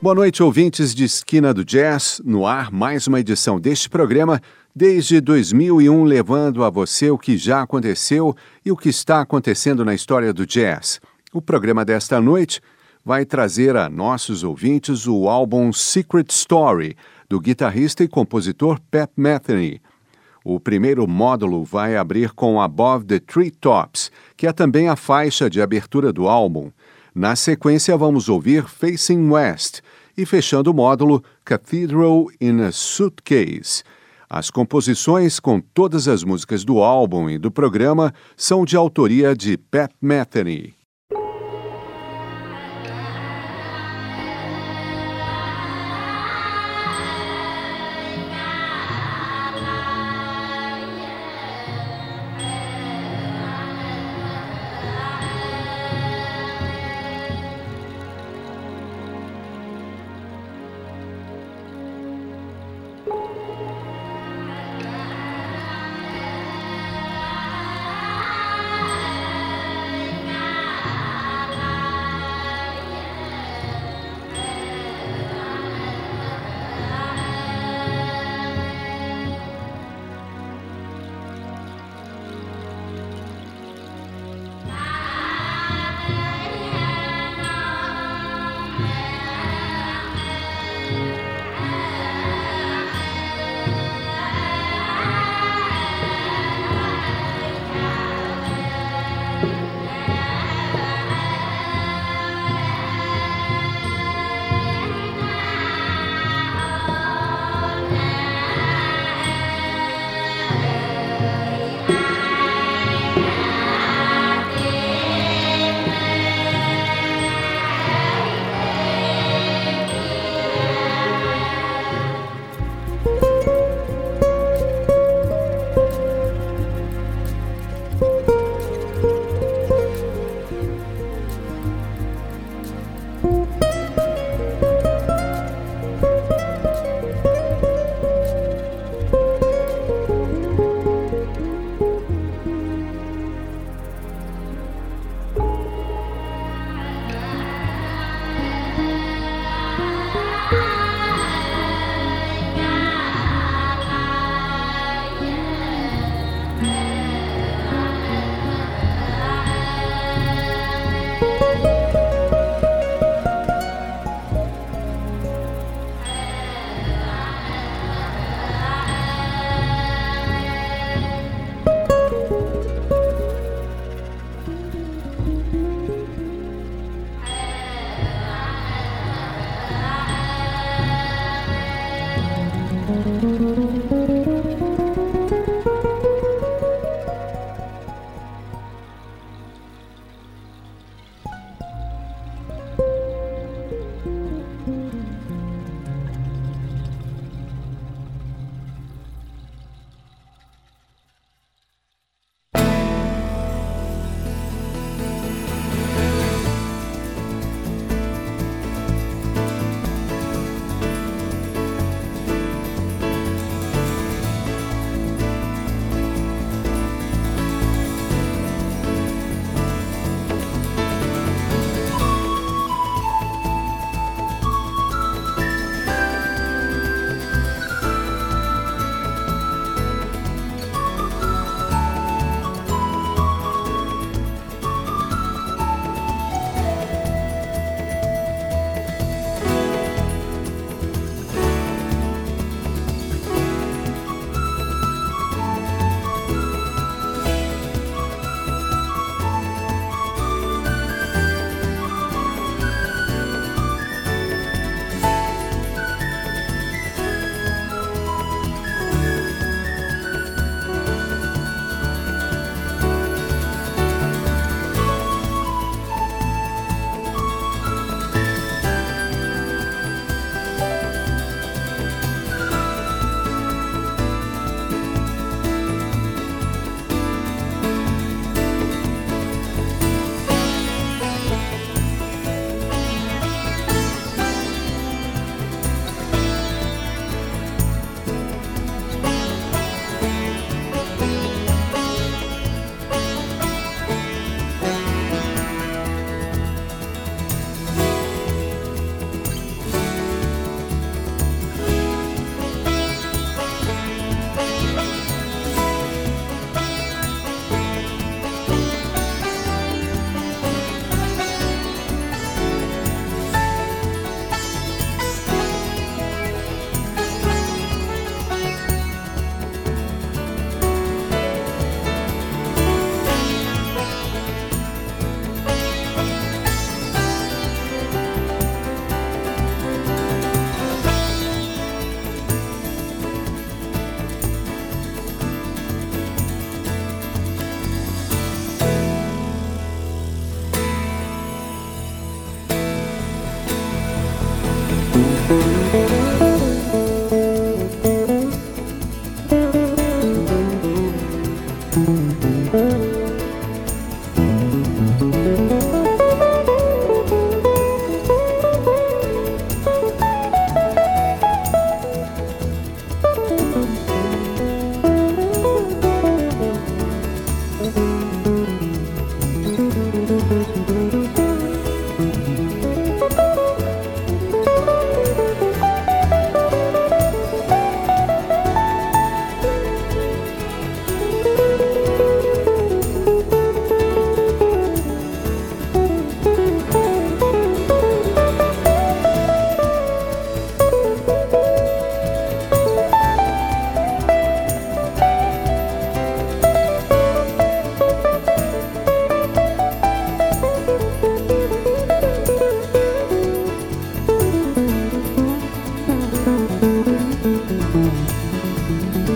Boa noite, ouvintes de Esquina do Jazz. No ar, mais uma edição deste programa desde 2001, levando a você o que já aconteceu e o que está acontecendo na história do jazz. O programa desta noite vai trazer a nossos ouvintes o álbum Secret Story, do guitarrista e compositor Pat Metheny. O primeiro módulo vai abrir com Above the Treetops, que é também a faixa de abertura do álbum. Na sequência, vamos ouvir Facing West e, fechando o módulo, Cathedral in a Suitcase. As composições com todas as músicas do álbum e do programa são de autoria de Pat Metheny.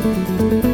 Música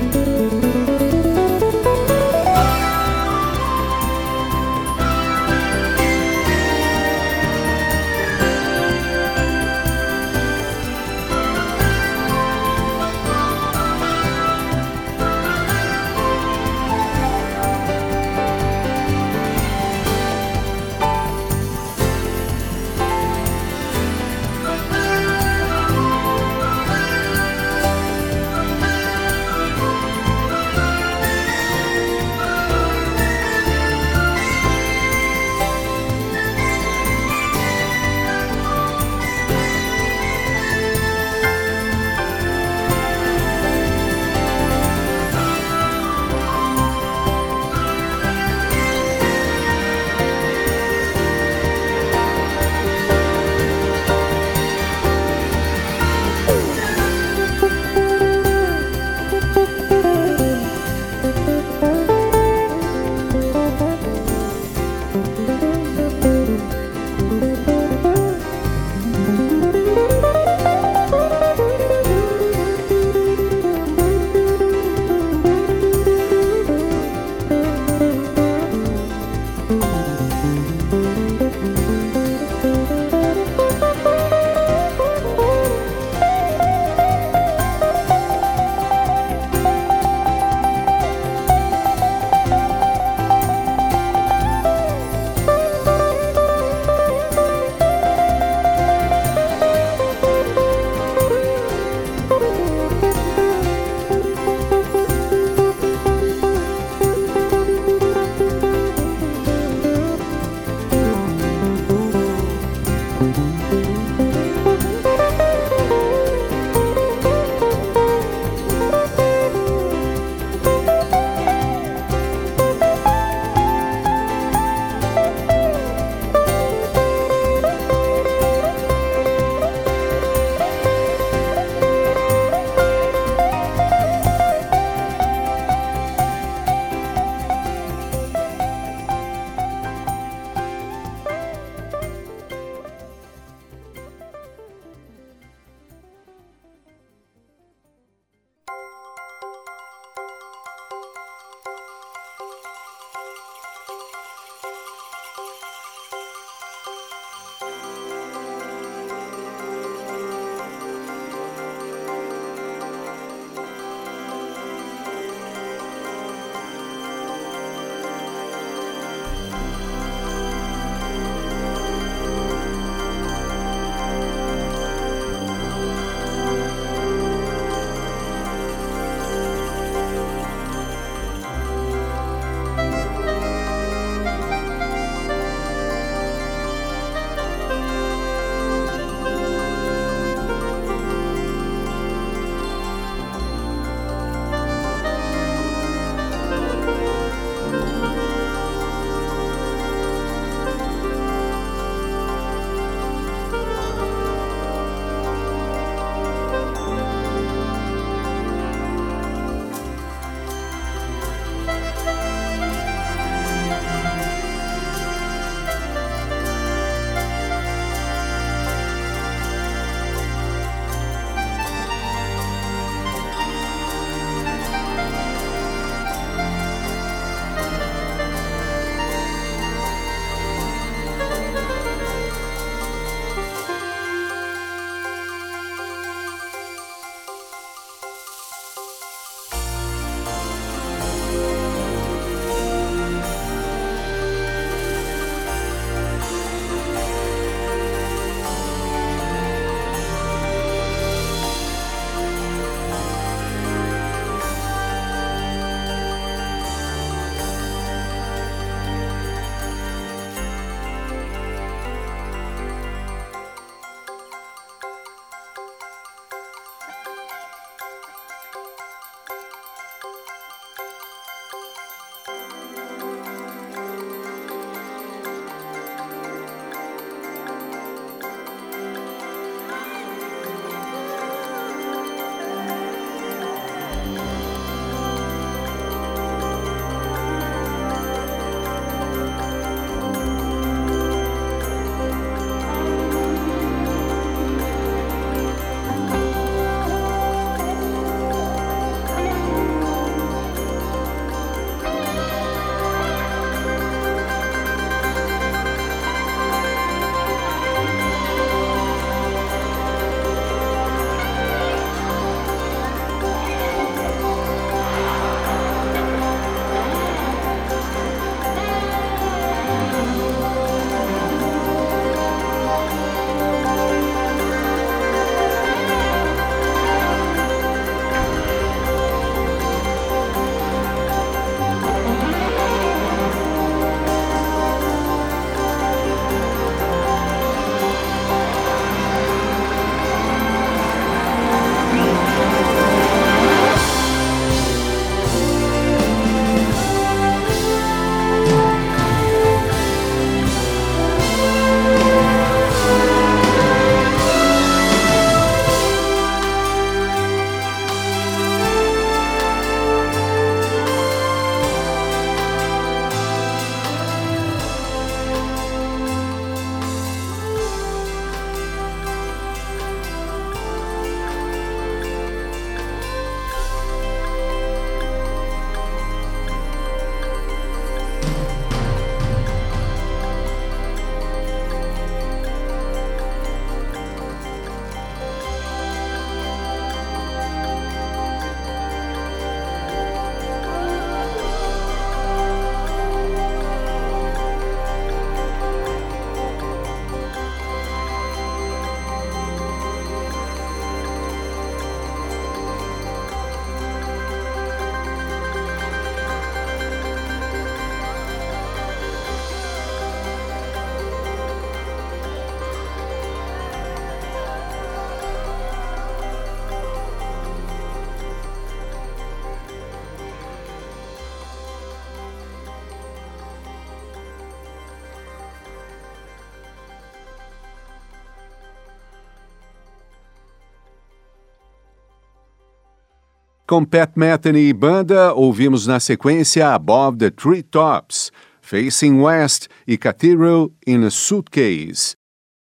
Com Pat Metheny e banda, ouvimos na sequência Above the Treetops, Facing West e Cathedral in a Suitcase.